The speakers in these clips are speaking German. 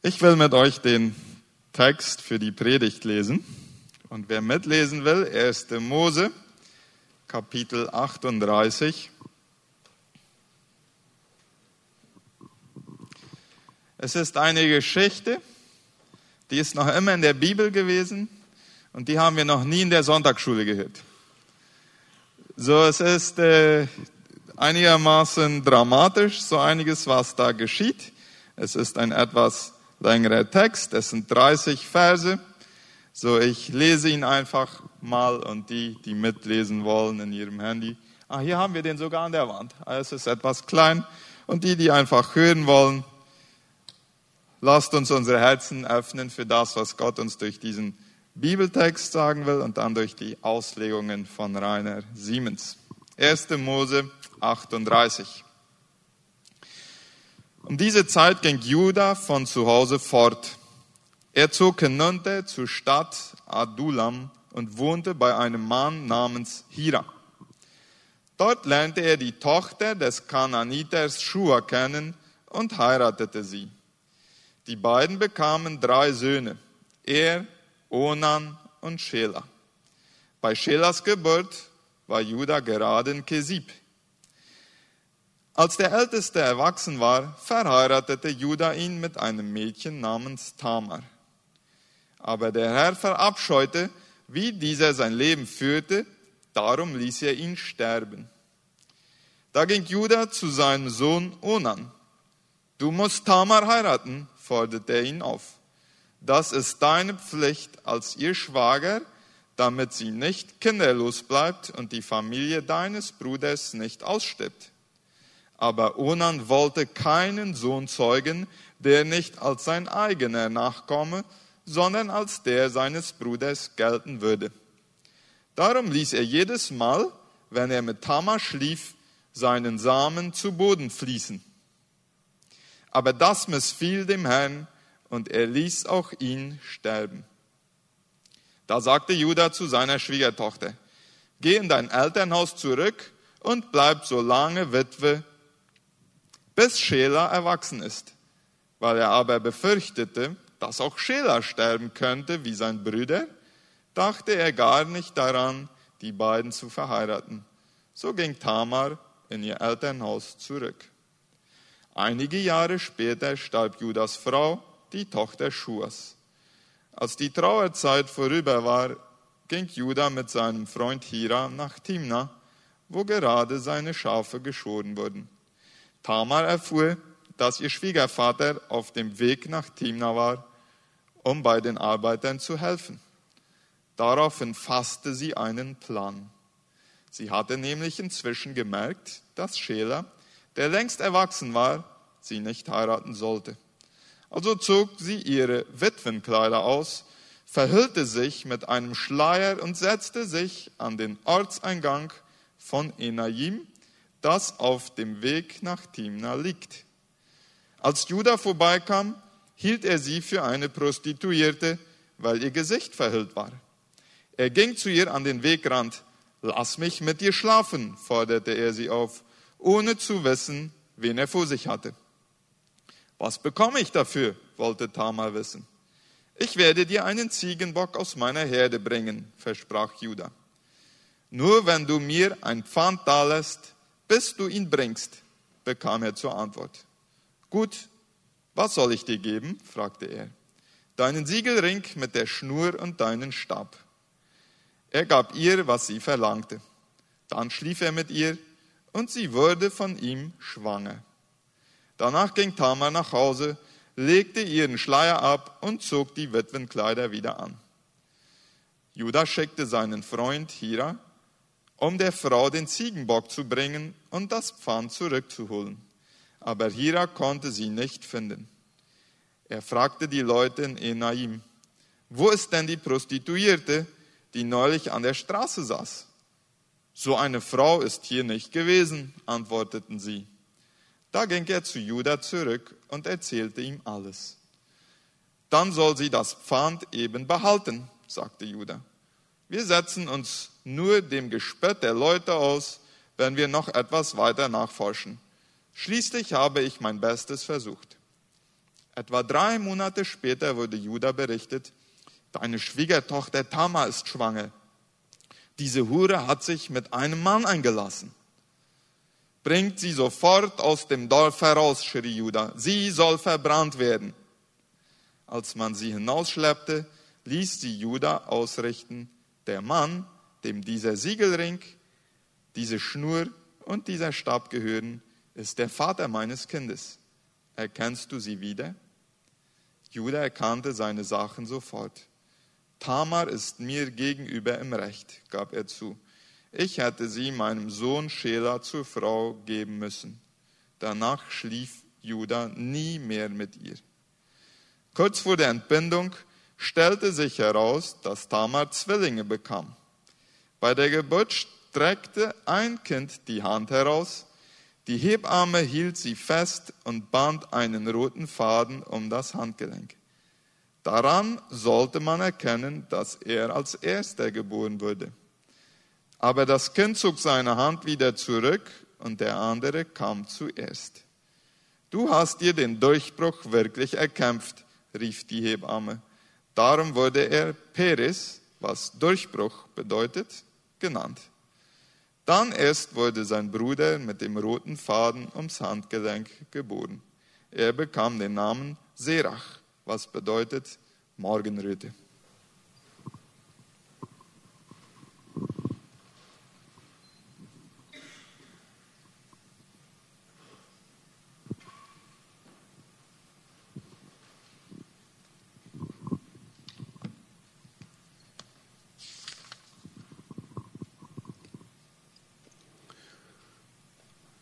Ich will mit euch den Text für die Predigt lesen. Und wer mitlesen will, 1. Mose, Kapitel 38. Es ist eine Geschichte, die ist noch immer in der Bibel gewesen und die haben wir noch nie in der Sonntagsschule gehört. So, es ist äh, einigermaßen dramatisch, so einiges, was da geschieht. Es ist ein etwas längerer Text, es sind 30 Verse. So, ich lese ihn einfach mal und die, die mitlesen wollen in ihrem Handy. Ah, hier haben wir den sogar an der Wand. Ah, es ist etwas klein. Und die, die einfach hören wollen, lasst uns unsere Herzen öffnen für das, was Gott uns durch diesen Bibeltext sagen will und dann durch die Auslegungen von Rainer Siemens. 1. Mose 38. Um diese Zeit ging Judah von zu Hause fort. Er zog hinunter zur Stadt Adulam und wohnte bei einem Mann namens Hira. Dort lernte er die Tochter des Kananiters Shua kennen und heiratete sie. Die beiden bekamen drei Söhne, er, Onan und Schela. Bei Schelas Geburt war Judah gerade in Kesib. Als der Älteste erwachsen war, verheiratete Judah ihn mit einem Mädchen namens Tamar. Aber der Herr verabscheute, wie dieser sein Leben führte, darum ließ er ihn sterben. Da ging Judah zu seinem Sohn Onan. Du musst Tamar heiraten, forderte er ihn auf. Das ist deine Pflicht als ihr Schwager, damit sie nicht kinderlos bleibt und die Familie deines Bruders nicht ausstirbt. Aber Onan wollte keinen Sohn zeugen, der nicht als sein eigener Nachkomme, sondern als der seines Bruders gelten würde. Darum ließ er jedes Mal, wenn er mit Tamar schlief, seinen Samen zu Boden fließen. Aber das missfiel dem Herrn und er ließ auch ihn sterben. Da sagte Judah zu seiner Schwiegertochter, geh in dein Elternhaus zurück und bleib so lange Witwe, bis Schela erwachsen ist. Weil er aber befürchtete, dass auch Schela sterben könnte wie sein Bruder, dachte er gar nicht daran, die beiden zu verheiraten. So ging Tamar in ihr Elternhaus zurück. Einige Jahre später starb Judas Frau, die Tochter Schuas. Als die Trauerzeit vorüber war, ging Judah mit seinem Freund Hira nach Timna, wo gerade seine Schafe geschoren wurden. Tamar erfuhr, dass ihr Schwiegervater auf dem Weg nach Timna war, um bei den Arbeitern zu helfen. Daraufhin fasste sie einen Plan. Sie hatte nämlich inzwischen gemerkt, dass Schela, der längst erwachsen war, sie nicht heiraten sollte. Also zog sie ihre Witwenkleider aus, verhüllte sich mit einem Schleier und setzte sich an den Ortseingang von Enajim das auf dem Weg nach Timna liegt. Als Judah vorbeikam, hielt er sie für eine Prostituierte, weil ihr Gesicht verhüllt war. Er ging zu ihr an den Wegrand. Lass mich mit dir schlafen, forderte er sie auf, ohne zu wissen, wen er vor sich hatte. Was bekomme ich dafür? wollte Tamar wissen. Ich werde dir einen Ziegenbock aus meiner Herde bringen, versprach Judah. Nur wenn du mir ein Pfand dalässt, bis du ihn bringst, bekam er zur Antwort. Gut, was soll ich dir geben? fragte er. Deinen Siegelring mit der Schnur und deinen Stab. Er gab ihr, was sie verlangte. Dann schlief er mit ihr und sie wurde von ihm schwanger. Danach ging Tamar nach Hause, legte ihren Schleier ab und zog die Witwenkleider wieder an. Judah schickte seinen Freund Hira, um der Frau den Ziegenbock zu bringen und das Pfand zurückzuholen. Aber Hira konnte sie nicht finden. Er fragte die Leute in Enaim, wo ist denn die Prostituierte, die neulich an der Straße saß? So eine Frau ist hier nicht gewesen, antworteten sie. Da ging er zu Judah zurück und erzählte ihm alles. Dann soll sie das Pfand eben behalten, sagte Judah. Wir setzen uns nur dem Gespött der Leute aus, wenn wir noch etwas weiter nachforschen. Schließlich habe ich mein Bestes versucht. Etwa drei Monate später wurde Judah berichtet, deine Schwiegertochter Tamar ist schwanger. Diese Hure hat sich mit einem Mann eingelassen. Bringt sie sofort aus dem Dorf heraus, schrie Judah. Sie soll verbrannt werden. Als man sie hinausschleppte, ließ sie Judah ausrichten, der Mann, dem dieser Siegelring, diese Schnur und dieser Stab gehören, ist der Vater meines Kindes. Erkennst du sie wieder? Judah erkannte seine Sachen sofort. Tamar ist mir gegenüber im Recht, gab er zu. Ich hätte sie meinem Sohn Schela zur Frau geben müssen. Danach schlief Judah nie mehr mit ihr. Kurz vor der Entbindung stellte sich heraus, dass Tamar Zwillinge bekam. Bei der Geburt streckte ein Kind die Hand heraus, die Hebamme hielt sie fest und band einen roten Faden um das Handgelenk. Daran sollte man erkennen, dass er als erster geboren wurde. Aber das Kind zog seine Hand wieder zurück und der andere kam zuerst. Du hast dir den Durchbruch wirklich erkämpft, rief die Hebamme. Darum wurde er Peres, was Durchbruch bedeutet, genannt. Dann erst wurde sein Bruder mit dem roten Faden ums Handgelenk geboren. Er bekam den Namen Serach, was bedeutet Morgenröte.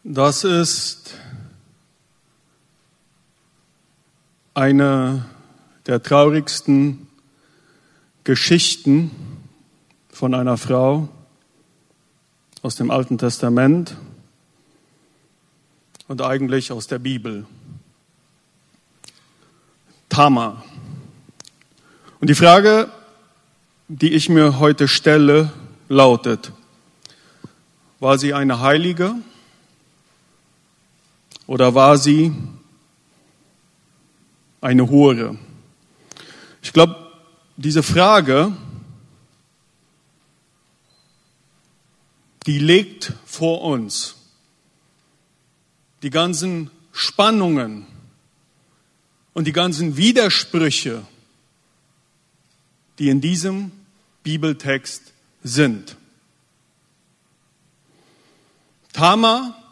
Das ist eine der traurigsten Geschichten von einer Frau aus dem Alten Testament und eigentlich aus der Bibel. Tamar. Und die Frage, die ich mir heute stelle, lautet, war sie eine Heilige? Oder war sie eine Hure? Ich glaube, diese Frage, die legt vor uns die ganzen Spannungen und die ganzen Widersprüche, die in diesem Bibeltext sind. Tamar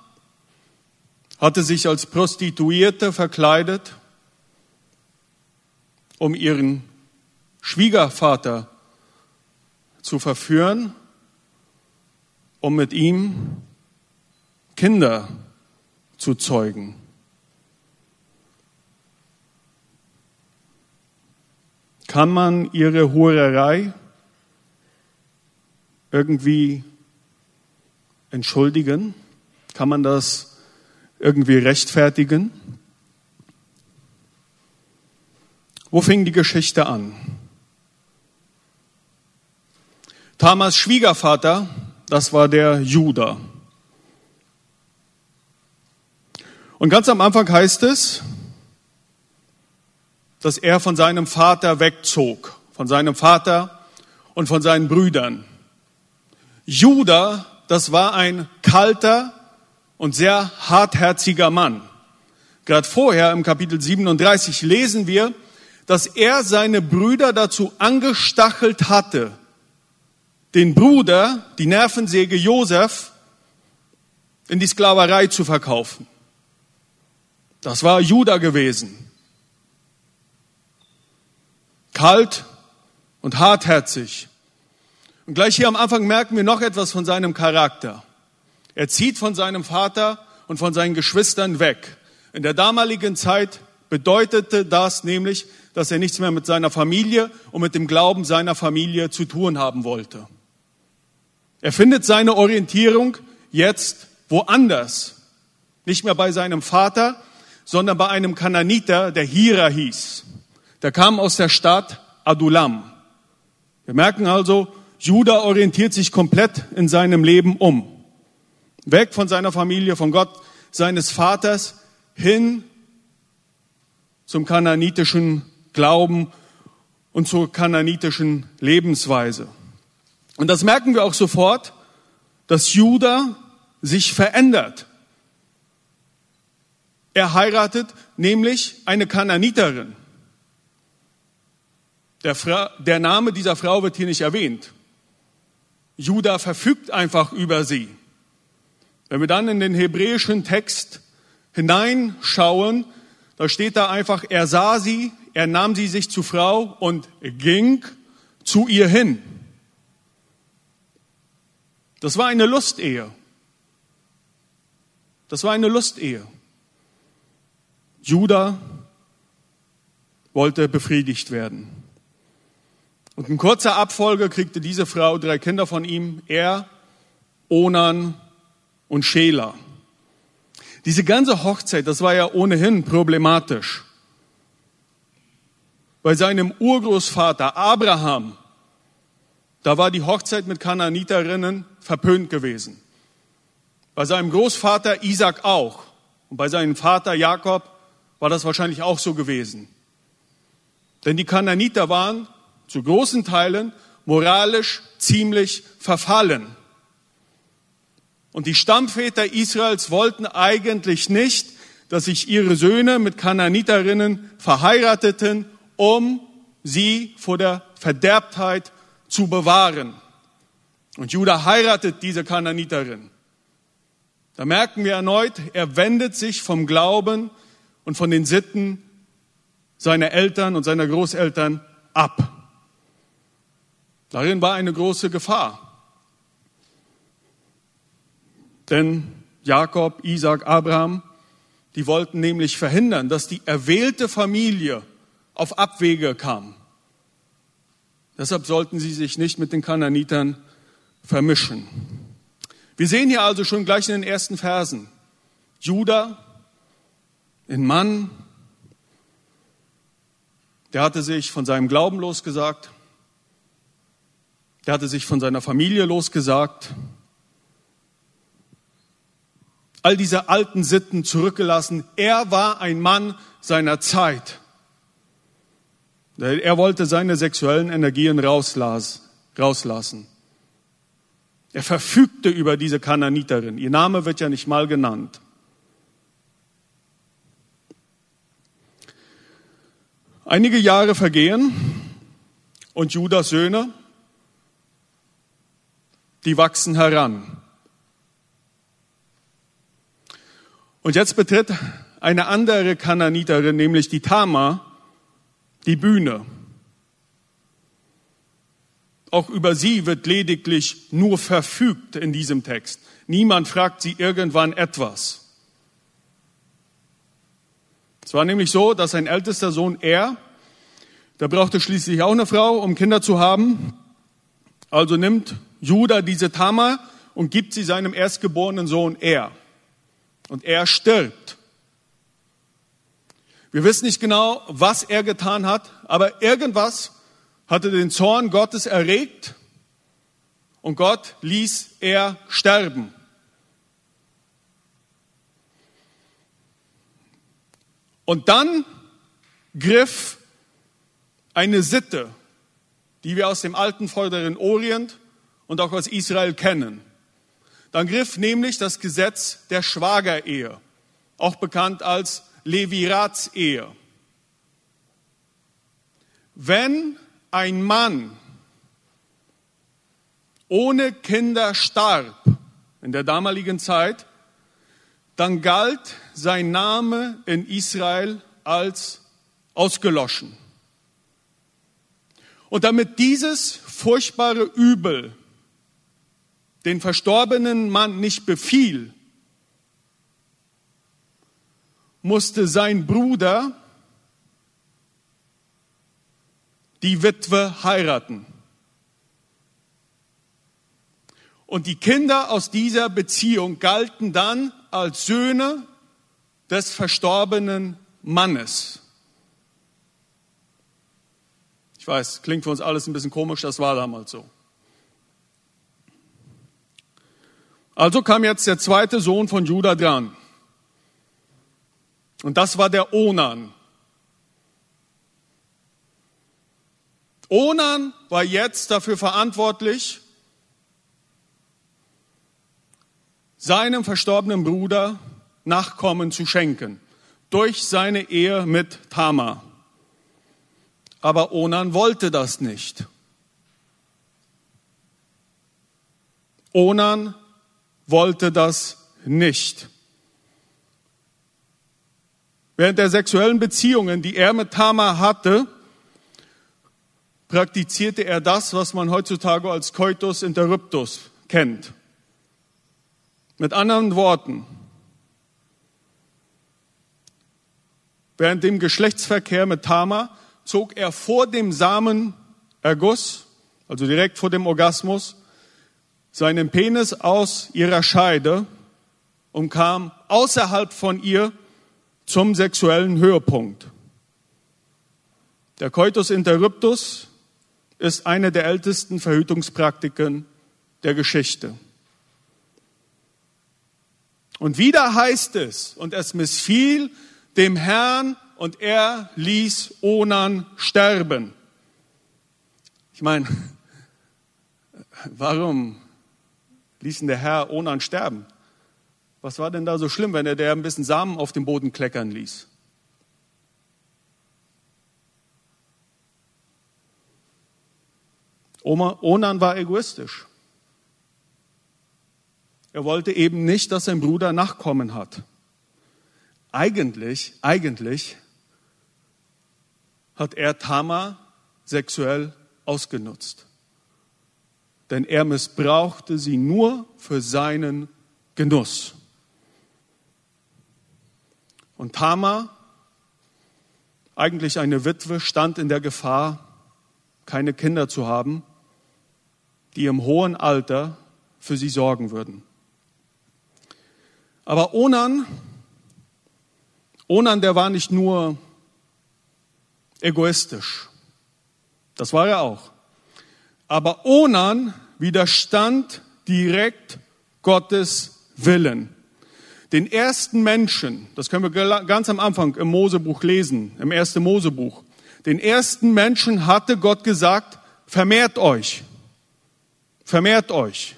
hatte sich als Prostituierte verkleidet, um ihren Schwiegervater zu verführen, um mit ihm Kinder zu zeugen. Kann man ihre Hurerei irgendwie entschuldigen? Kann man das irgendwie rechtfertigen. Wo fing die Geschichte an? Tamas Schwiegervater, das war der Judah. Und ganz am Anfang heißt es, dass er von seinem Vater wegzog, von seinem Vater und von seinen Brüdern. Judah, das war ein kalter, und sehr hartherziger Mann. Gerade vorher im Kapitel 37 lesen wir, dass er seine Brüder dazu angestachelt hatte, den Bruder, die Nervensäge Josef, in die Sklaverei zu verkaufen. Das war Judah gewesen. Kalt und hartherzig. Und gleich hier am Anfang merken wir noch etwas von seinem Charakter. Er zieht von seinem Vater und von seinen Geschwistern weg. In der damaligen Zeit bedeutete das nämlich, dass er nichts mehr mit seiner Familie und mit dem Glauben seiner Familie zu tun haben wollte. Er findet seine Orientierung jetzt woanders. Nicht mehr bei seinem Vater, sondern bei einem Kananiter, der Hira hieß. Der kam aus der Stadt Adulam. Wir merken also, Judah orientiert sich komplett in seinem Leben um. Weg von seiner Familie, von Gott seines Vaters hin zum kananitischen Glauben und zur kananitischen Lebensweise. Und das merken wir auch sofort, dass Judah sich verändert. Er heiratet nämlich eine Kananiterin. Der, Fra der Name dieser Frau wird hier nicht erwähnt. Judah verfügt einfach über sie. Wenn wir dann in den hebräischen Text hineinschauen, da steht da einfach, er sah sie, er nahm sie sich zu Frau und ging zu ihr hin. Das war eine Lustehe. Das war eine Lustehe. Judah wollte befriedigt werden. Und in kurzer Abfolge kriegte diese Frau drei Kinder von ihm, er, Onan und Schela. Diese ganze Hochzeit, das war ja ohnehin problematisch. Bei seinem Urgroßvater Abraham, da war die Hochzeit mit Kananiterinnen verpönt gewesen. Bei seinem Großvater Isaac auch. Und bei seinem Vater Jakob war das wahrscheinlich auch so gewesen. Denn die Kananiter waren zu großen Teilen moralisch ziemlich verfallen. Und die Stammväter Israels wollten eigentlich nicht, dass sich ihre Söhne mit Kananiterinnen verheirateten, um sie vor der Verderbtheit zu bewahren. Und Judah heiratet diese Kananiterin. Da merken wir erneut, er wendet sich vom Glauben und von den Sitten seiner Eltern und seiner Großeltern ab. Darin war eine große Gefahr. Denn Jakob, Isaac, Abraham, die wollten nämlich verhindern, dass die erwählte Familie auf Abwege kam. Deshalb sollten sie sich nicht mit den Kananitern vermischen. Wir sehen hier also schon gleich in den ersten Versen, Judah, ein Mann, der hatte sich von seinem Glauben losgesagt, der hatte sich von seiner Familie losgesagt, all diese alten Sitten zurückgelassen. Er war ein Mann seiner Zeit. Er wollte seine sexuellen Energien rauslassen. Er verfügte über diese Kananiterin. Ihr Name wird ja nicht mal genannt. Einige Jahre vergehen und Judas Söhne, die wachsen heran. Und jetzt betritt eine andere Kananiterin, nämlich die Tama, die Bühne. Auch über sie wird lediglich nur verfügt in diesem Text. Niemand fragt sie irgendwann etwas. Es war nämlich so, dass sein ältester Sohn er, der brauchte schließlich auch eine Frau, um Kinder zu haben. Also nimmt Judah diese Tamar und gibt sie seinem erstgeborenen Sohn er. Und er stirbt. Wir wissen nicht genau, was er getan hat, aber irgendwas hatte den Zorn Gottes erregt und Gott ließ er sterben. Und dann griff eine Sitte, die wir aus dem alten Vorderen Orient und auch aus Israel kennen. Dann griff nämlich das Gesetz der Schwagerehe, auch bekannt als Levirats-Ehe. Wenn ein Mann ohne Kinder starb in der damaligen Zeit, dann galt sein Name in Israel als ausgelöschen. Und damit dieses furchtbare Übel den verstorbenen Mann nicht befiel, musste sein Bruder die Witwe heiraten. Und die Kinder aus dieser Beziehung galten dann als Söhne des verstorbenen Mannes. Ich weiß, klingt für uns alles ein bisschen komisch, das war damals so. Also kam jetzt der zweite Sohn von Judah dran. Und das war der Onan. Onan war jetzt dafür verantwortlich, seinem verstorbenen Bruder Nachkommen zu schenken, durch seine Ehe mit Tamar. Aber Onan wollte das nicht. Onan wollte das nicht. Während der sexuellen Beziehungen, die er mit Tamar hatte, praktizierte er das, was man heutzutage als Coitus interruptus kennt. Mit anderen Worten, während dem Geschlechtsverkehr mit Tamar zog er vor dem Samenerguss, also direkt vor dem Orgasmus, seinen Penis aus ihrer Scheide und kam außerhalb von ihr zum sexuellen Höhepunkt. Der Coitus interruptus ist eine der ältesten Verhütungspraktiken der Geschichte. Und wieder heißt es, und es missfiel dem Herrn und er ließ Onan sterben. Ich meine, warum ließ denn der Herr Onan sterben? Was war denn da so schlimm, wenn er der ein bisschen Samen auf dem Boden kleckern ließ? Onan war egoistisch. Er wollte eben nicht, dass sein Bruder Nachkommen hat. Eigentlich, eigentlich hat er Tama sexuell ausgenutzt. Denn er missbrauchte sie nur für seinen Genuss. Und Tama, eigentlich eine Witwe, stand in der Gefahr, keine Kinder zu haben die im hohen Alter für sie sorgen würden. Aber Onan, Onan, der war nicht nur egoistisch. Das war er auch. Aber Onan widerstand direkt Gottes Willen. Den ersten Menschen, das können wir ganz am Anfang im Mosebuch lesen, im ersten Mosebuch. Den ersten Menschen hatte Gott gesagt, vermehrt euch vermehrt euch.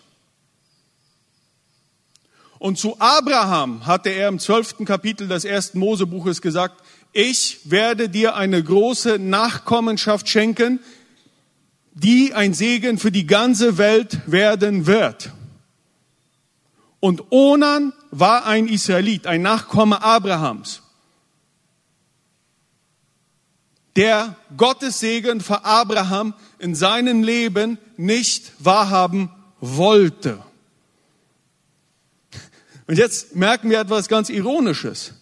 Und zu Abraham hatte er im zwölften Kapitel des ersten Mosebuches gesagt, ich werde dir eine große Nachkommenschaft schenken, die ein Segen für die ganze Welt werden wird. Und Onan war ein Israelit, ein Nachkomme Abrahams, der Gottes Segen für Abraham in seinem Leben nicht wahrhaben wollte. Und jetzt merken wir etwas ganz Ironisches.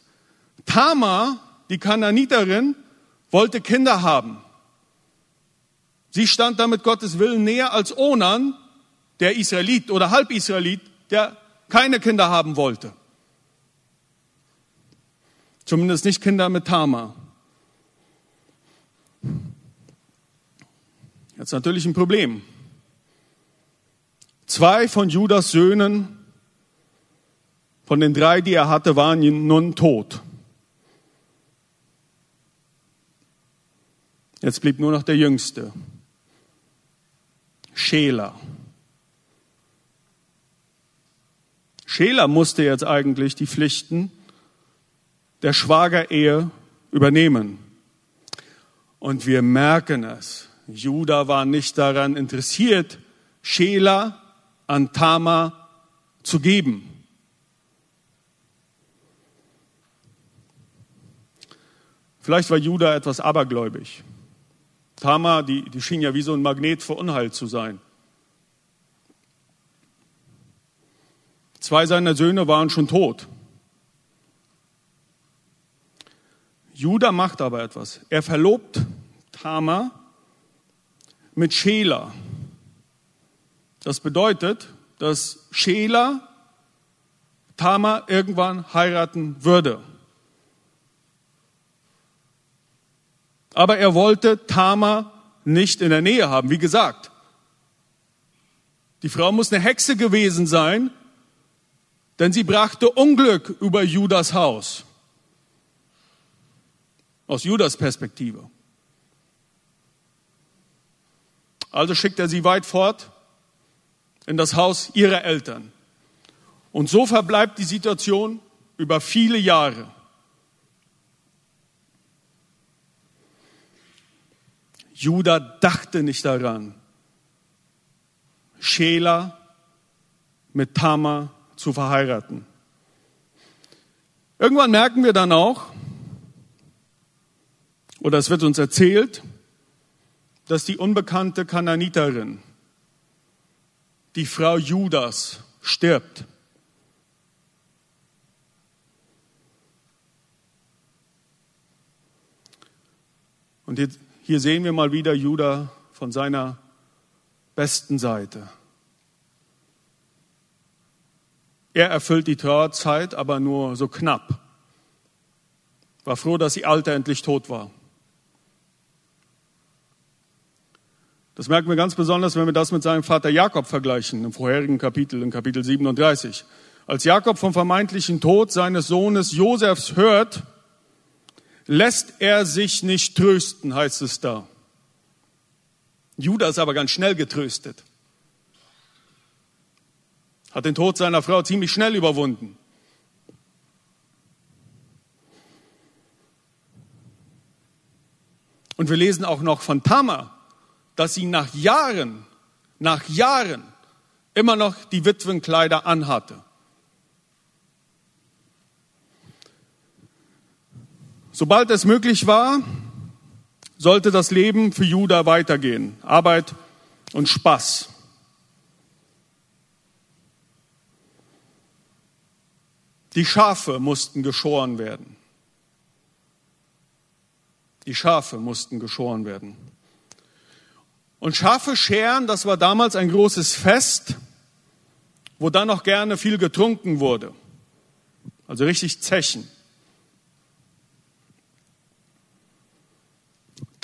Tamar, die Kananiterin, wollte Kinder haben. Sie stand damit Gottes Willen näher als Onan, der Israelit oder Halbisraelit, der keine Kinder haben wollte. Zumindest nicht Kinder mit Tamar. Jetzt natürlich ein Problem. Zwei von Judas Söhnen, von den drei, die er hatte, waren nun tot. Jetzt blieb nur noch der Jüngste, Schela. Schela musste jetzt eigentlich die Pflichten der Schwagerehe übernehmen. Und wir merken es. Judah war nicht daran interessiert, Schela an Tama zu geben. Vielleicht war Judah etwas abergläubig. Tama, die, die schien ja wie so ein Magnet für Unheil zu sein. Zwei seiner Söhne waren schon tot. Judah macht aber etwas. Er verlobt Tama mit Schela. Das bedeutet, dass Schela Tama irgendwann heiraten würde. Aber er wollte Tama nicht in der Nähe haben. Wie gesagt, die Frau muss eine Hexe gewesen sein, denn sie brachte Unglück über Judas Haus. Aus Judas Perspektive. Also schickt er sie weit fort in das Haus ihrer Eltern. Und so verbleibt die Situation über viele Jahre. Judah dachte nicht daran, Schela mit Tamar zu verheiraten. Irgendwann merken wir dann auch, oder es wird uns erzählt, dass die unbekannte Kananiterin, die Frau Judas, stirbt. Und hier sehen wir mal wieder Judah von seiner besten Seite. Er erfüllt die Trauerzeit, aber nur so knapp. War froh, dass die Alte endlich tot war. Das merken wir ganz besonders, wenn wir das mit seinem Vater Jakob vergleichen, im vorherigen Kapitel, in Kapitel 37. Als Jakob vom vermeintlichen Tod seines Sohnes Josefs hört, lässt er sich nicht trösten, heißt es da. Judas ist aber ganz schnell getröstet hat den Tod seiner Frau ziemlich schnell überwunden. Und wir lesen auch noch von Tamar, dass sie nach Jahren, nach Jahren immer noch die Witwenkleider anhatte. Sobald es möglich war, sollte das Leben für Judah weitergehen. Arbeit und Spaß. Die Schafe mussten geschoren werden. Die Schafe mussten geschoren werden. Und Schafe scheren, das war damals ein großes Fest, wo dann noch gerne viel getrunken wurde. Also richtig Zechen.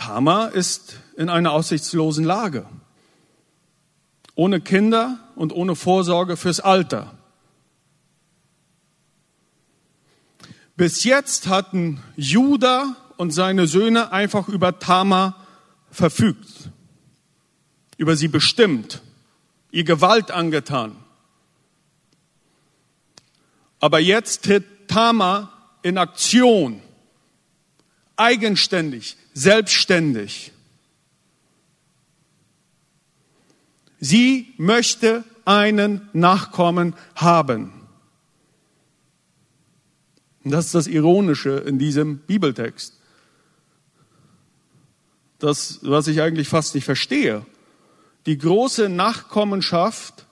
Tamar ist in einer aussichtslosen Lage. Ohne Kinder und ohne Vorsorge fürs Alter. Bis jetzt hatten Judah und seine Söhne einfach über Tamar verfügt, über sie bestimmt, ihr Gewalt angetan. Aber jetzt tritt Tamar in Aktion, eigenständig, selbstständig. Sie möchte einen Nachkommen haben. Und das ist das Ironische in diesem Bibeltext. Das, was ich eigentlich fast nicht verstehe. Die große Nachkommenschaft,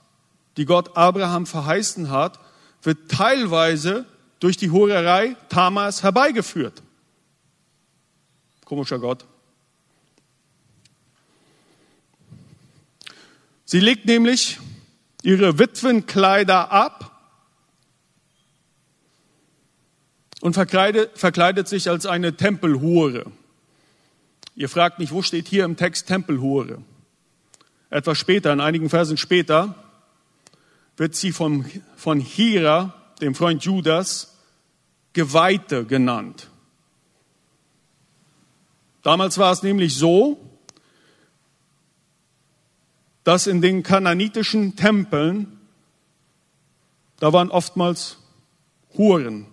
die Gott Abraham verheißen hat, wird teilweise durch die Hurerei Tamas herbeigeführt. Komischer Gott. Sie legt nämlich ihre Witwenkleider ab und verkleidet, sich als eine Tempelhure. Ihr fragt mich, wo steht hier im Text Tempelhure? Etwas später, in einigen Versen später, wird sie vom, von Hira, dem Freund Judas, Geweihte genannt. Damals war es nämlich so, dass in den kananitischen Tempeln, da waren oftmals Huren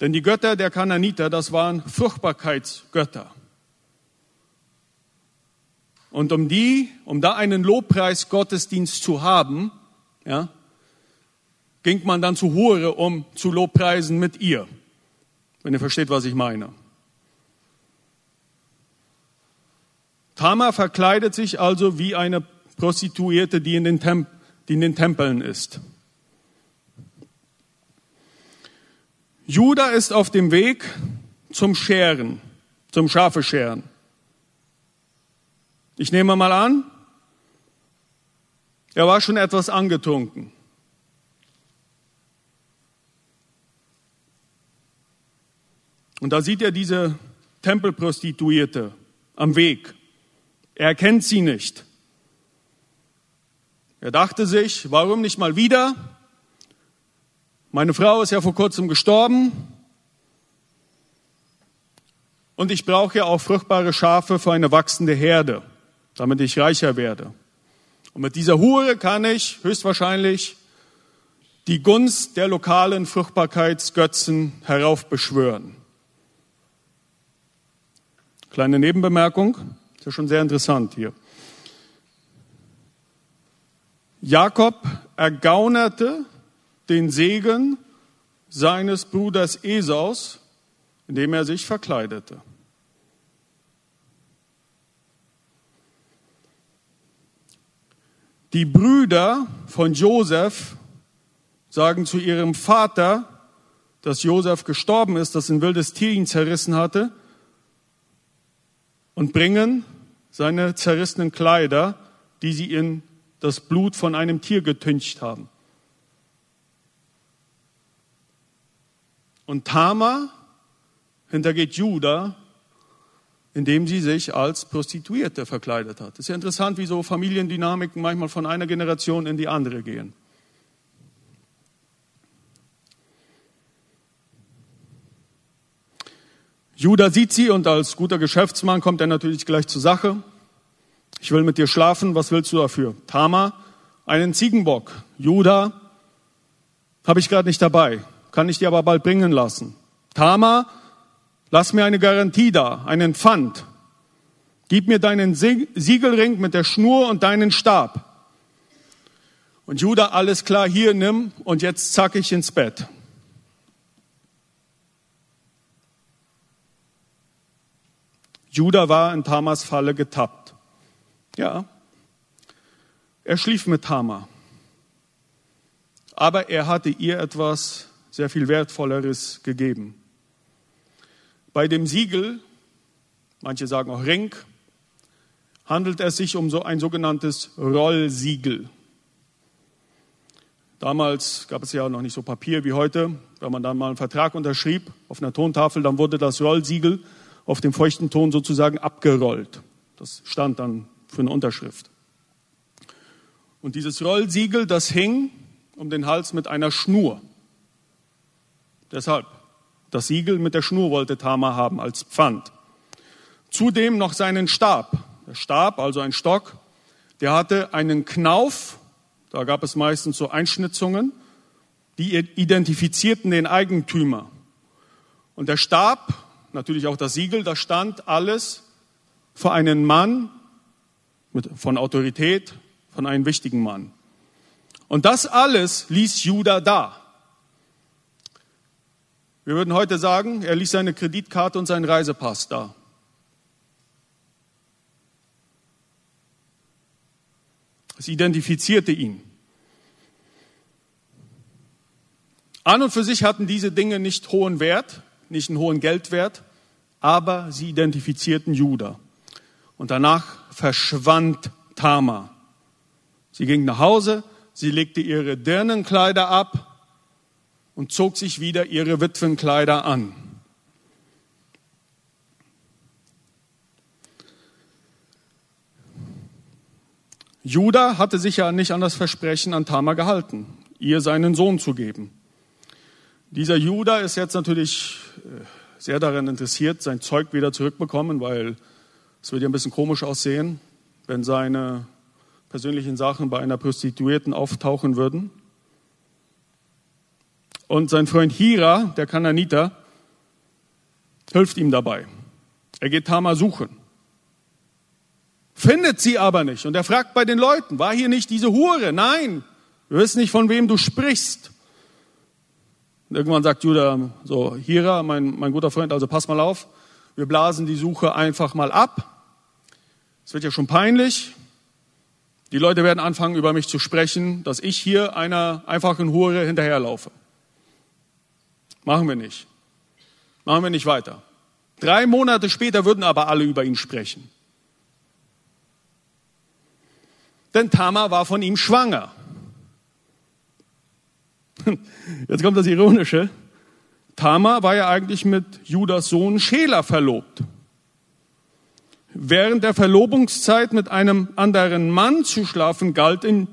denn die Götter der Kananiter, das waren Fruchtbarkeitsgötter. Und um die, um da einen Lobpreis Gottesdienst zu haben, ja, ging man dann zu Hure, um zu Lobpreisen mit ihr. Wenn ihr versteht, was ich meine. Tamar verkleidet sich also wie eine Prostituierte, die in den, Temp die in den Tempeln ist. Judah ist auf dem Weg zum Scheren, zum Schafe scheren. Ich nehme mal an, er war schon etwas angetrunken. Und da sieht er diese Tempelprostituierte am Weg. Er erkennt sie nicht. Er dachte sich, warum nicht mal wieder? Meine Frau ist ja vor kurzem gestorben und ich brauche ja auch fruchtbare Schafe für eine wachsende Herde. damit ich reicher werde. Und mit dieser Hure kann ich höchstwahrscheinlich die Gunst der lokalen Fruchtbarkeitsgötzen heraufbeschwören. Kleine Nebenbemerkung, ist ja schon sehr interessant hier. Jakob ergaunerte den Segen seines Bruders Esaus, indem er sich verkleidete. Die Brüder von Josef sagen zu ihrem Vater, dass Josef gestorben ist, dass ein wildes Tier ihn zerrissen hatte, und bringen seine zerrissenen Kleider, die sie in das Blut von einem Tier getüncht haben. Und Tamar hintergeht Judah, indem sie sich als Prostituierte verkleidet hat. Es ist ja interessant, wie so Familiendynamiken manchmal von einer Generation in die andere gehen. Judah sieht sie und als guter Geschäftsmann kommt er natürlich gleich zur Sache. Ich will mit dir schlafen, was willst du dafür? Tama, einen Ziegenbock. Judah, habe ich gerade nicht dabei, kann ich dir aber bald bringen lassen. Tama, lass mir eine Garantie da, einen Pfand. Gib mir deinen Siegelring mit der Schnur und deinen Stab. Und Judah, alles klar, hier nimm und jetzt zack ich ins Bett. Judah war in Tamas Falle getappt. Ja, er schlief mit Tamar. Aber er hatte ihr etwas sehr viel Wertvolleres gegeben. Bei dem Siegel, manche sagen auch Ring, handelt es sich um so ein sogenanntes Rollsiegel. Damals gab es ja noch nicht so Papier wie heute. Wenn man dann mal einen Vertrag unterschrieb auf einer Tontafel, dann wurde das Rollsiegel auf dem feuchten Ton sozusagen abgerollt. Das stand dann für eine Unterschrift. Und dieses Rollsiegel, das hing um den Hals mit einer Schnur. Deshalb, das Siegel mit der Schnur wollte Tamar haben als Pfand. Zudem noch seinen Stab. Der Stab, also ein Stock, der hatte einen Knauf, da gab es meistens so Einschnitzungen, die identifizierten den Eigentümer. Und der Stab natürlich auch das Siegel, da stand alles für einen Mann mit, von Autorität, von einem wichtigen Mann. Und das alles ließ Judah da. Wir würden heute sagen, er ließ seine Kreditkarte und seinen Reisepass da. Es identifizierte ihn. An und für sich hatten diese Dinge nicht hohen Wert, nicht einen hohen Geldwert, aber sie identifizierten Judah. Und danach verschwand Tama. Sie ging nach Hause, sie legte ihre Dirnenkleider ab und zog sich wieder ihre Witwenkleider an. Judah hatte sich ja nicht an das Versprechen an Tama gehalten, ihr seinen Sohn zu geben. Dieser Judah ist jetzt natürlich sehr daran interessiert, sein Zeug wieder zurückbekommen, weil es wird ja ein bisschen komisch aussehen, wenn seine persönlichen Sachen bei einer Prostituierten auftauchen würden. Und sein Freund Hira, der Kananiter, hilft ihm dabei. Er geht Tamar suchen. Findet sie aber nicht. Und er fragt bei den Leuten, war hier nicht diese Hure? Nein, wir wissen nicht, von wem du sprichst. Und irgendwann sagt Judah so, Hira, mein, mein guter Freund, also pass mal auf, wir blasen die Suche einfach mal ab. Es wird ja schon peinlich. Die Leute werden anfangen, über mich zu sprechen, dass ich hier einer einfachen Hure hinterherlaufe. Machen wir nicht. Machen wir nicht weiter. Drei Monate später würden aber alle über ihn sprechen. Denn Tamar war von ihm schwanger. Jetzt kommt das Ironische. Tamar war ja eigentlich mit Judas Sohn Schela verlobt. Während der Verlobungszeit mit einem anderen Mann zu schlafen galt in,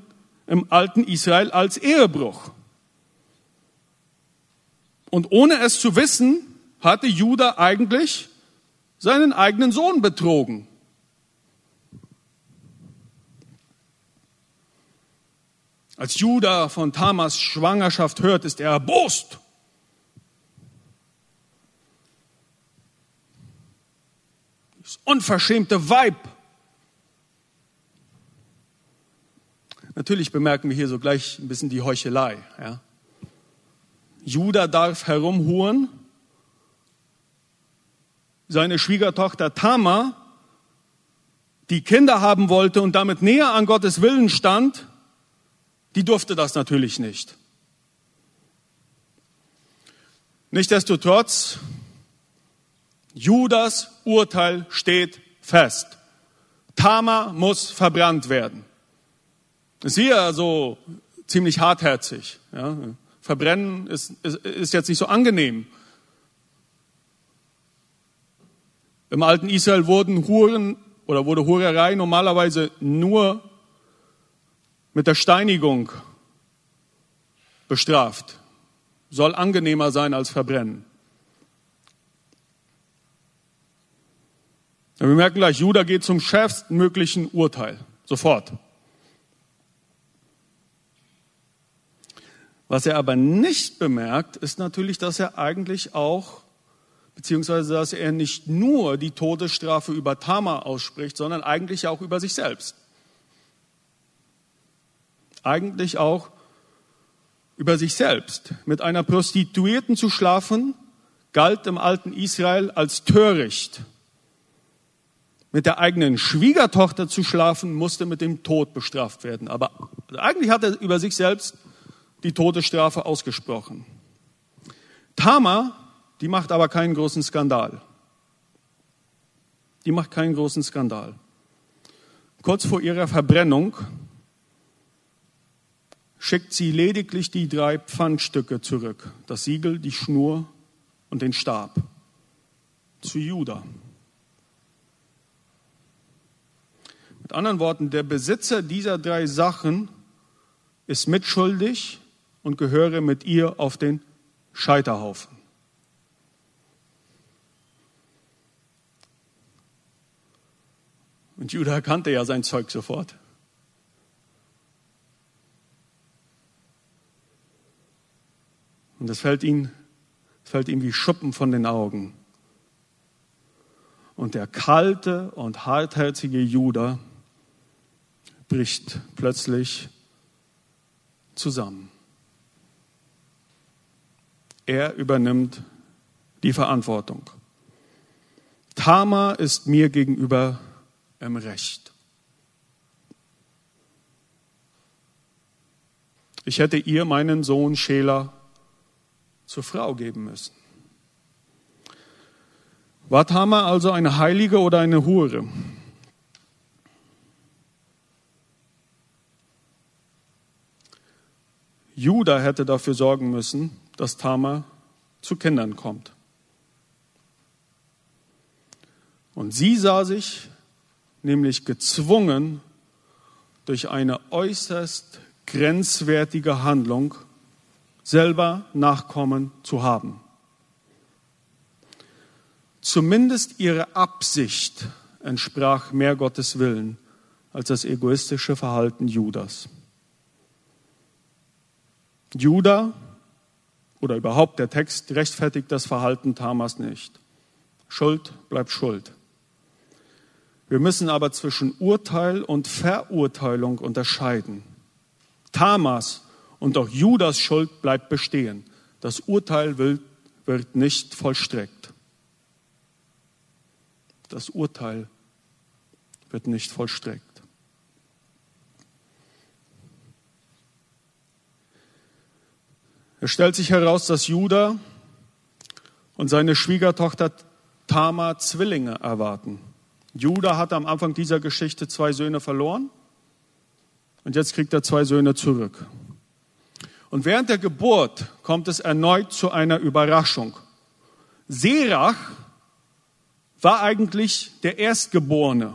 im alten Israel als Ehebruch. Und ohne es zu wissen, hatte Judah eigentlich seinen eigenen Sohn betrogen. Als Judah von Tamas Schwangerschaft hört, ist er erbost. Das unverschämte Weib. Natürlich bemerken wir hier so gleich ein bisschen die Heuchelei. Ja. Judah darf herumhuren. Seine Schwiegertochter Tamar, die Kinder haben wollte und damit näher an Gottes Willen stand, die durfte das natürlich nicht. Nichtsdestotrotz, Judas Urteil steht fest. Tamar muss verbrannt werden. Hier also ziemlich hartherzig. Ja. Verbrennen ist, ist, ist jetzt nicht so angenehm. Im alten Israel wurden Huren oder wurde Hurerei normalerweise nur mit der Steinigung bestraft. Soll angenehmer sein als Verbrennen. wir merken gleich, Judah geht zum schärfstmöglichen Urteil. Sofort. Was er aber nicht bemerkt, ist natürlich, dass er eigentlich auch, beziehungsweise dass er nicht nur die Todesstrafe über Tamar ausspricht, sondern eigentlich auch über sich selbst eigentlich auch über sich selbst. Mit einer Prostituierten zu schlafen, galt im alten Israel als töricht. Mit der eigenen Schwiegertochter zu schlafen, musste mit dem Tod bestraft werden. Aber eigentlich hat er über sich selbst die Todesstrafe ausgesprochen. Tama, die macht aber keinen großen Skandal. Die macht keinen großen Skandal. Kurz vor ihrer Verbrennung schickt sie lediglich die drei Pfandstücke zurück, das Siegel, die Schnur und den Stab, zu Juda. Mit anderen Worten, der Besitzer dieser drei Sachen ist mitschuldig und gehöre mit ihr auf den Scheiterhaufen. Und Judah kannte ja sein Zeug sofort. Und es fällt ihm, fällt ihm wie Schuppen von den Augen. Und der kalte und hartherzige Judah bricht plötzlich zusammen. Er übernimmt die Verantwortung. Tama ist mir gegenüber im Recht. Ich hätte ihr meinen Sohn Schela zur Frau geben müssen. War Tamar also eine Heilige oder eine Hure? Judah hätte dafür sorgen müssen, dass Tamar zu Kindern kommt. Und sie sah sich nämlich gezwungen, durch eine äußerst grenzwertige Handlung selber Nachkommen zu haben. Zumindest ihre Absicht entsprach mehr Gottes Willen als das egoistische Verhalten Judas. Judah oder überhaupt der Text rechtfertigt das Verhalten Tamas nicht. Schuld bleibt Schuld. Wir müssen aber zwischen Urteil und Verurteilung unterscheiden. Tamas und auch Judas Schuld bleibt bestehen. Das Urteil wird nicht vollstreckt. Das Urteil wird nicht vollstreckt. Es stellt sich heraus, dass Judah und seine Schwiegertochter Tama Zwillinge erwarten. Judah hat am Anfang dieser Geschichte zwei Söhne verloren und jetzt kriegt er zwei Söhne zurück. Und während der Geburt kommt es erneut zu einer Überraschung. Serach war eigentlich der Erstgeborene.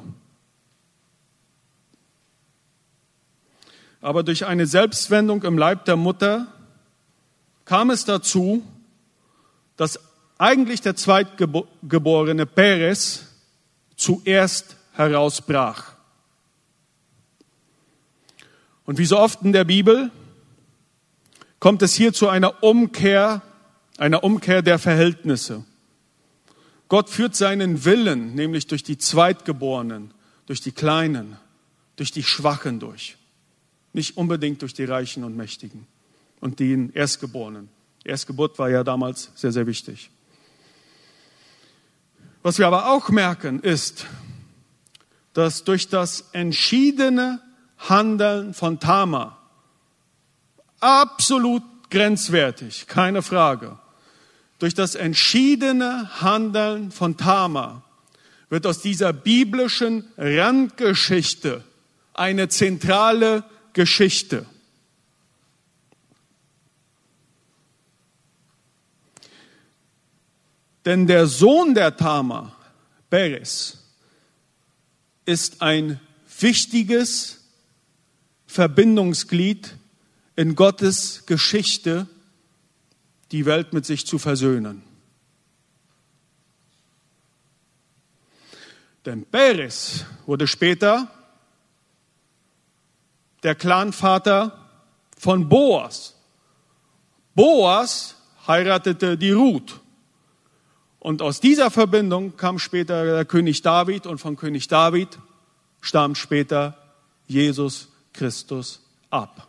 Aber durch eine Selbstwendung im Leib der Mutter kam es dazu, dass eigentlich der zweitgeborene Peres zuerst herausbrach. Und wie so oft in der Bibel kommt es hier zu einer Umkehr, einer Umkehr der Verhältnisse. Gott führt seinen Willen, nämlich durch die Zweitgeborenen, durch die Kleinen, durch die Schwachen durch. Nicht unbedingt durch die Reichen und Mächtigen und den Erstgeborenen. Erstgeburt war ja damals sehr, sehr wichtig. Was wir aber auch merken, ist, dass durch das entschiedene Handeln von Tama, absolut grenzwertig, keine Frage, durch das entschiedene Handeln von Tama wird aus dieser biblischen Randgeschichte eine zentrale Geschichte. Denn der Sohn der Tama, Beres, ist ein wichtiges Verbindungsglied in Gottes Geschichte, die Welt mit sich zu versöhnen. Denn Beres wurde später der Clanvater von Boas. Boas heiratete die Ruth. Und aus dieser Verbindung kam später der König David und von König David stammt später Jesus Christus ab.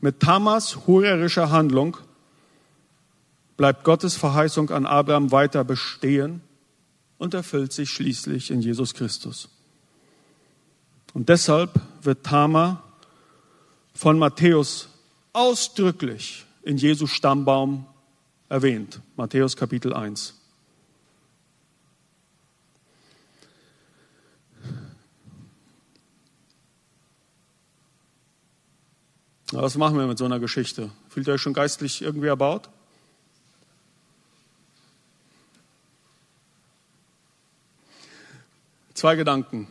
Mit Tamas hurerischer Handlung bleibt Gottes Verheißung an Abraham weiter bestehen und erfüllt sich schließlich in Jesus Christus. Und deshalb wird Tamar von Matthäus ausdrücklich in Jesu Stammbaum erwähnt. Matthäus Kapitel 1. was machen wir mit so einer Geschichte? Fühlt ihr euch schon geistlich irgendwie erbaut? Zwei Gedanken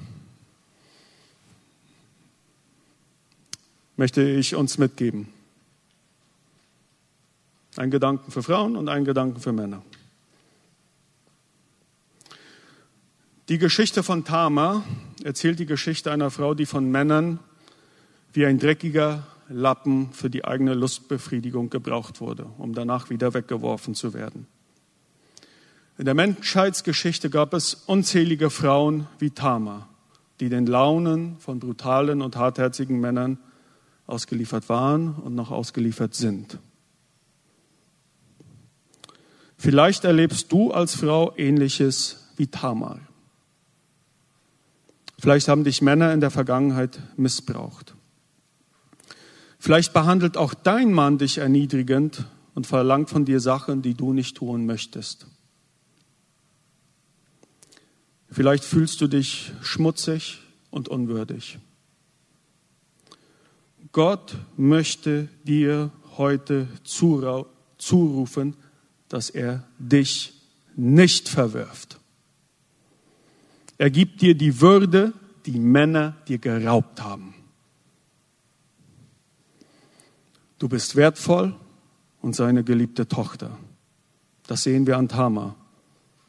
möchte ich uns mitgeben. Ein Gedanken für Frauen und ein Gedanken für Männer. Die Geschichte von Tama erzählt die Geschichte einer Frau, die von Männern wie ein dreckiger Lappen für die eigene Lustbefriedigung gebraucht wurde, um danach wieder weggeworfen zu werden. In der Menschheitsgeschichte gab es unzählige Frauen wie Tama, die den Launen von brutalen und hartherzigen Männern ausgeliefert waren und noch ausgeliefert sind. Vielleicht erlebst du als Frau ähnliches wie Tamar. Vielleicht haben dich Männer in der Vergangenheit missbraucht. Vielleicht behandelt auch dein Mann dich erniedrigend und verlangt von dir Sachen, die du nicht tun möchtest. Vielleicht fühlst du dich schmutzig und unwürdig. Gott möchte dir heute zurufen, dass er dich nicht verwirft. Er gibt dir die Würde, die Männer dir geraubt haben. Du bist wertvoll und seine geliebte Tochter. Das sehen wir an Tamar.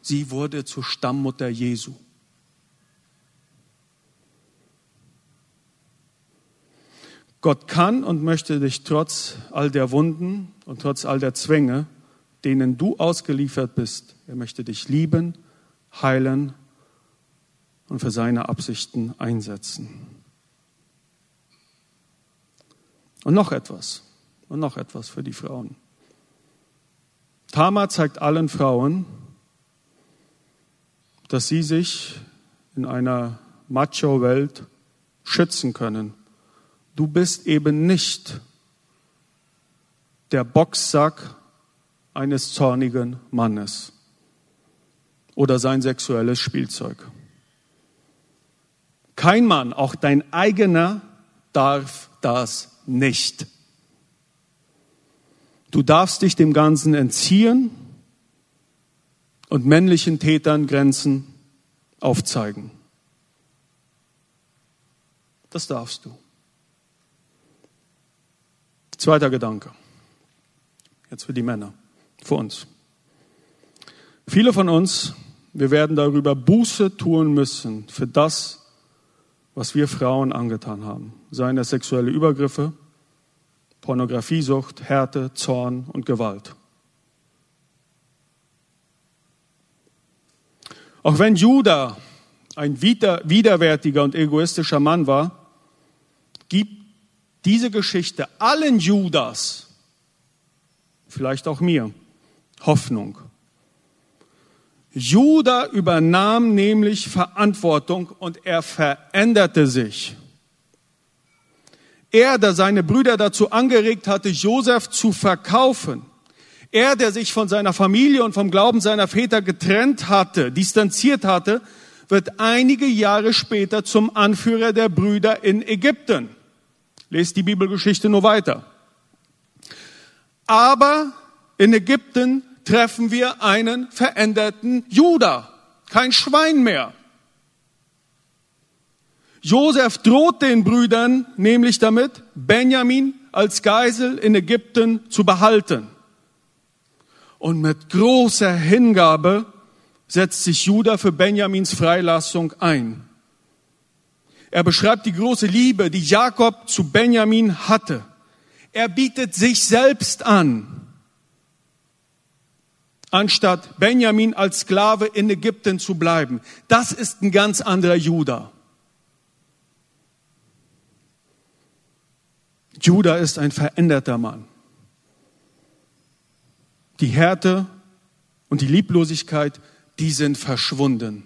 Sie wurde zur Stammmutter Jesu. Gott kann und möchte dich trotz all der Wunden und trotz all der Zwänge denen du ausgeliefert bist. Er möchte dich lieben, heilen und für seine Absichten einsetzen. Und noch etwas, und noch etwas für die Frauen. Tama zeigt allen Frauen, dass sie sich in einer Macho-Welt schützen können. Du bist eben nicht der Boxsack eines zornigen Mannes oder sein sexuelles Spielzeug. Kein Mann, auch dein eigener, darf das nicht. Du darfst dich dem Ganzen entziehen und männlichen Tätern Grenzen aufzeigen. Das darfst du. Zweiter Gedanke. Jetzt für die Männer für uns. Viele von uns wir werden darüber Buße tun müssen für das, was wir Frauen angetan haben. Seien es sexuelle Übergriffe, Pornografiesucht, Härte, Zorn und Gewalt. Auch wenn Judah ein widerwärtiger und egoistischer Mann war, gibt diese Geschichte allen Judas, vielleicht auch mir, Hoffnung. Judah übernahm nämlich Verantwortung und er veränderte sich. Er, der seine Brüder dazu angeregt hatte, Josef zu verkaufen, er, der sich von seiner Familie und vom Glauben seiner Väter getrennt hatte, distanziert hatte, wird einige Jahre später zum Anführer der Brüder in Ägypten. Lest die Bibelgeschichte nur weiter. Aber in Ägypten treffen wir einen veränderten Juda, kein Schwein mehr. Josef droht den Brüdern nämlich damit, Benjamin als Geisel in Ägypten zu behalten. Und mit großer Hingabe setzt sich Judah für Benjamins Freilassung ein. Er beschreibt die große Liebe, die Jakob zu Benjamin hatte. Er bietet sich selbst an anstatt Benjamin als Sklave in Ägypten zu bleiben. Das ist ein ganz anderer Judah. Judah ist ein veränderter Mann. Die Härte und die Lieblosigkeit, die sind verschwunden.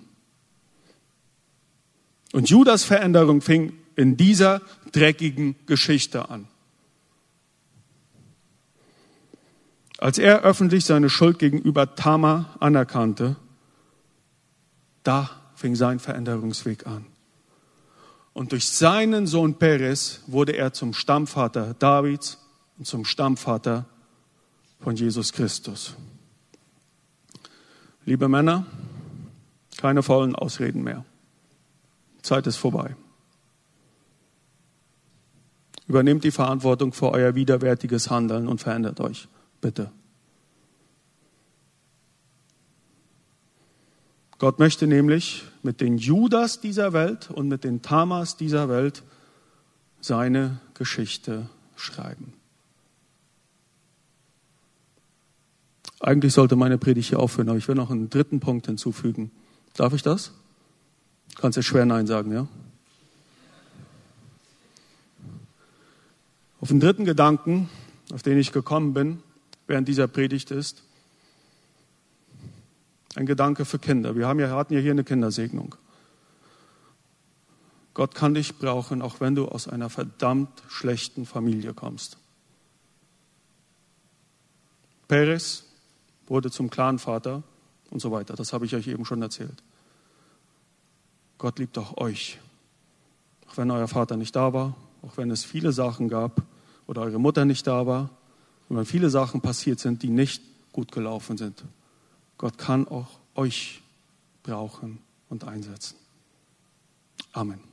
Und Judas Veränderung fing in dieser dreckigen Geschichte an. Als er öffentlich seine Schuld gegenüber Tamar anerkannte, da fing sein Veränderungsweg an. Und durch seinen Sohn Peres wurde er zum Stammvater Davids und zum Stammvater von Jesus Christus. Liebe Männer, keine faulen Ausreden mehr. Zeit ist vorbei. Übernehmt die Verantwortung für euer widerwärtiges Handeln und verändert euch. Bitte. Gott möchte nämlich mit den Judas dieser Welt und mit den Tamas dieser Welt seine Geschichte schreiben. Eigentlich sollte meine Predigt hier aufhören, aber ich will noch einen dritten Punkt hinzufügen. Darf ich das? Kannst du schwer Nein sagen, ja? Auf den dritten Gedanken, auf den ich gekommen bin, während dieser Predigt ist. Ein Gedanke für Kinder. Wir haben ja, hatten ja hier eine Kindersegnung. Gott kann dich brauchen, auch wenn du aus einer verdammt schlechten Familie kommst. Peres wurde zum Clanvater und so weiter. Das habe ich euch eben schon erzählt. Gott liebt auch euch. Auch wenn euer Vater nicht da war, auch wenn es viele Sachen gab oder eure Mutter nicht da war, und wenn viele Sachen passiert sind, die nicht gut gelaufen sind. Gott kann auch euch brauchen und einsetzen. Amen.